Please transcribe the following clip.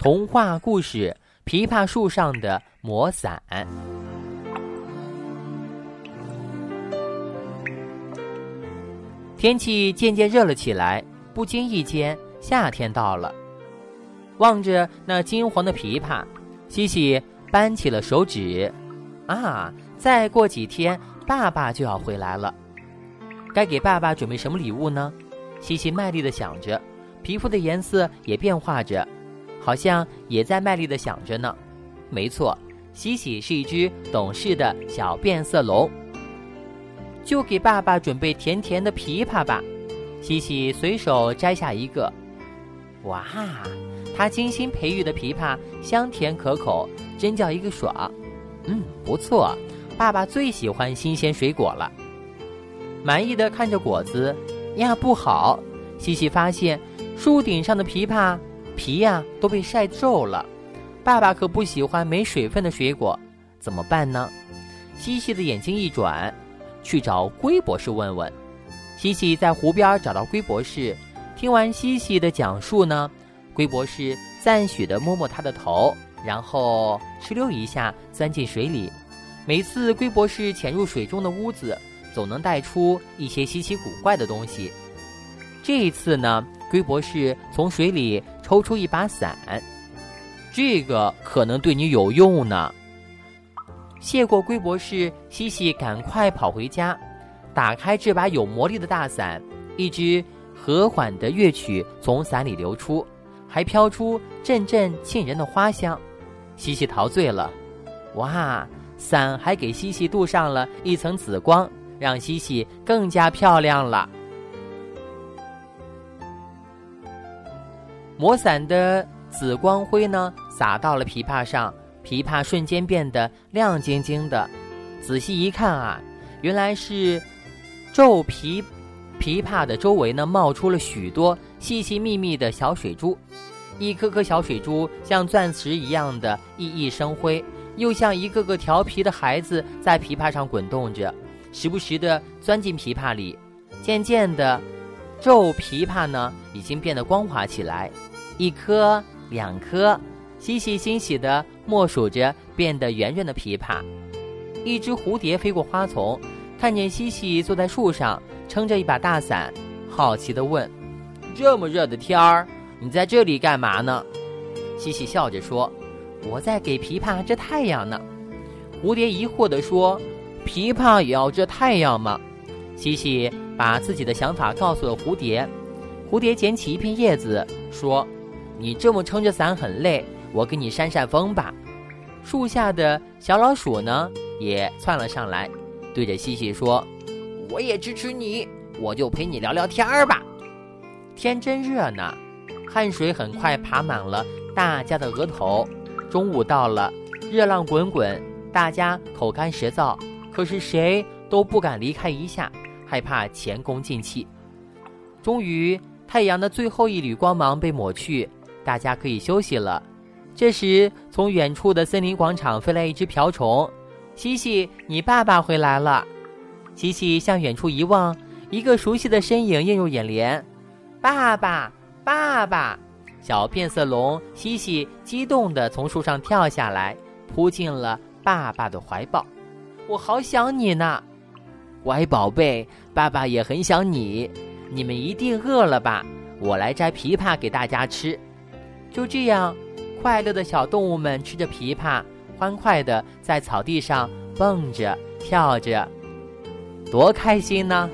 童话故事《琵琶树上的魔伞》。天气渐渐热了起来，不经意间，夏天到了。望着那金黄的琵琶，西西扳起了手指。啊，再过几天，爸爸就要回来了，该给爸爸准备什么礼物呢？西西卖力的想着，皮肤的颜色也变化着，好像也在卖力的想着呢。没错，西西是一只懂事的小变色龙。就给爸爸准备甜甜的枇杷吧。西西随手摘下一个，哇，他精心培育的枇杷香甜可口，真叫一个爽。嗯，不错，爸爸最喜欢新鲜水果了。满意的看着果子。呀，不好！西西发现树顶上的枇杷皮呀都被晒皱了。爸爸可不喜欢没水分的水果，怎么办呢？西西的眼睛一转，去找龟博士问问。西西在湖边找到龟博士，听完西西的讲述呢，龟博士赞许的摸摸他的头，然后哧溜一下钻进水里。每次龟博士潜入水中的屋子。总能带出一些稀奇古怪的东西。这一次呢，龟博士从水里抽出一把伞，这个可能对你有用呢。谢过龟博士，西西赶快跑回家，打开这把有魔力的大伞，一支和缓的乐曲从伞里流出，还飘出阵阵沁人的花香。西西陶醉了，哇！伞还给西西镀上了一层紫光。让西西更加漂亮了。魔伞的紫光辉呢，洒到了琵琶上，琵琶瞬间变得亮晶晶的。仔细一看啊，原来是皱皮琵琶的周围呢，冒出了许多细细密密的小水珠，一颗颗小水珠像钻石一样的熠熠生辉，又像一个个调皮的孩子在琵琶上滚动着。时不时地钻进琵琶里，渐渐的，皱琵琶呢已经变得光滑起来。一颗，两颗，西西欣喜地默数着变得圆润的琵琶。一只蝴蝶飞过花丛，看见西西坐在树上，撑着一把大伞，好奇地问：“这么热的天儿，你在这里干嘛呢？”西西笑着说：“我在给琵琶遮太阳呢。”蝴蝶疑惑地说。琵琶也要遮太阳吗？西西把自己的想法告诉了蝴蝶。蝴蝶捡起一片叶子，说：“你这么撑着伞很累，我给你扇扇风吧。”树下的小老鼠呢，也窜了上来，对着西西说：“我也支持你，我就陪你聊聊天儿吧。”天真热呢，汗水很快爬满了大家的额头。中午到了，热浪滚滚，大家口干舌燥。可是谁都不敢离开一下，害怕前功尽弃。终于，太阳的最后一缕光芒被抹去，大家可以休息了。这时，从远处的森林广场飞来一只瓢虫。西西，你爸爸回来了。西西向远处一望，一个熟悉的身影映入眼帘。爸爸，爸爸！小变色龙西西激动地从树上跳下来，扑进了爸爸的怀抱。我好想你呢，乖宝贝，爸爸也很想你。你们一定饿了吧？我来摘枇杷给大家吃。就这样，快乐的小动物们吃着枇杷，欢快的在草地上蹦着跳着，多开心呢！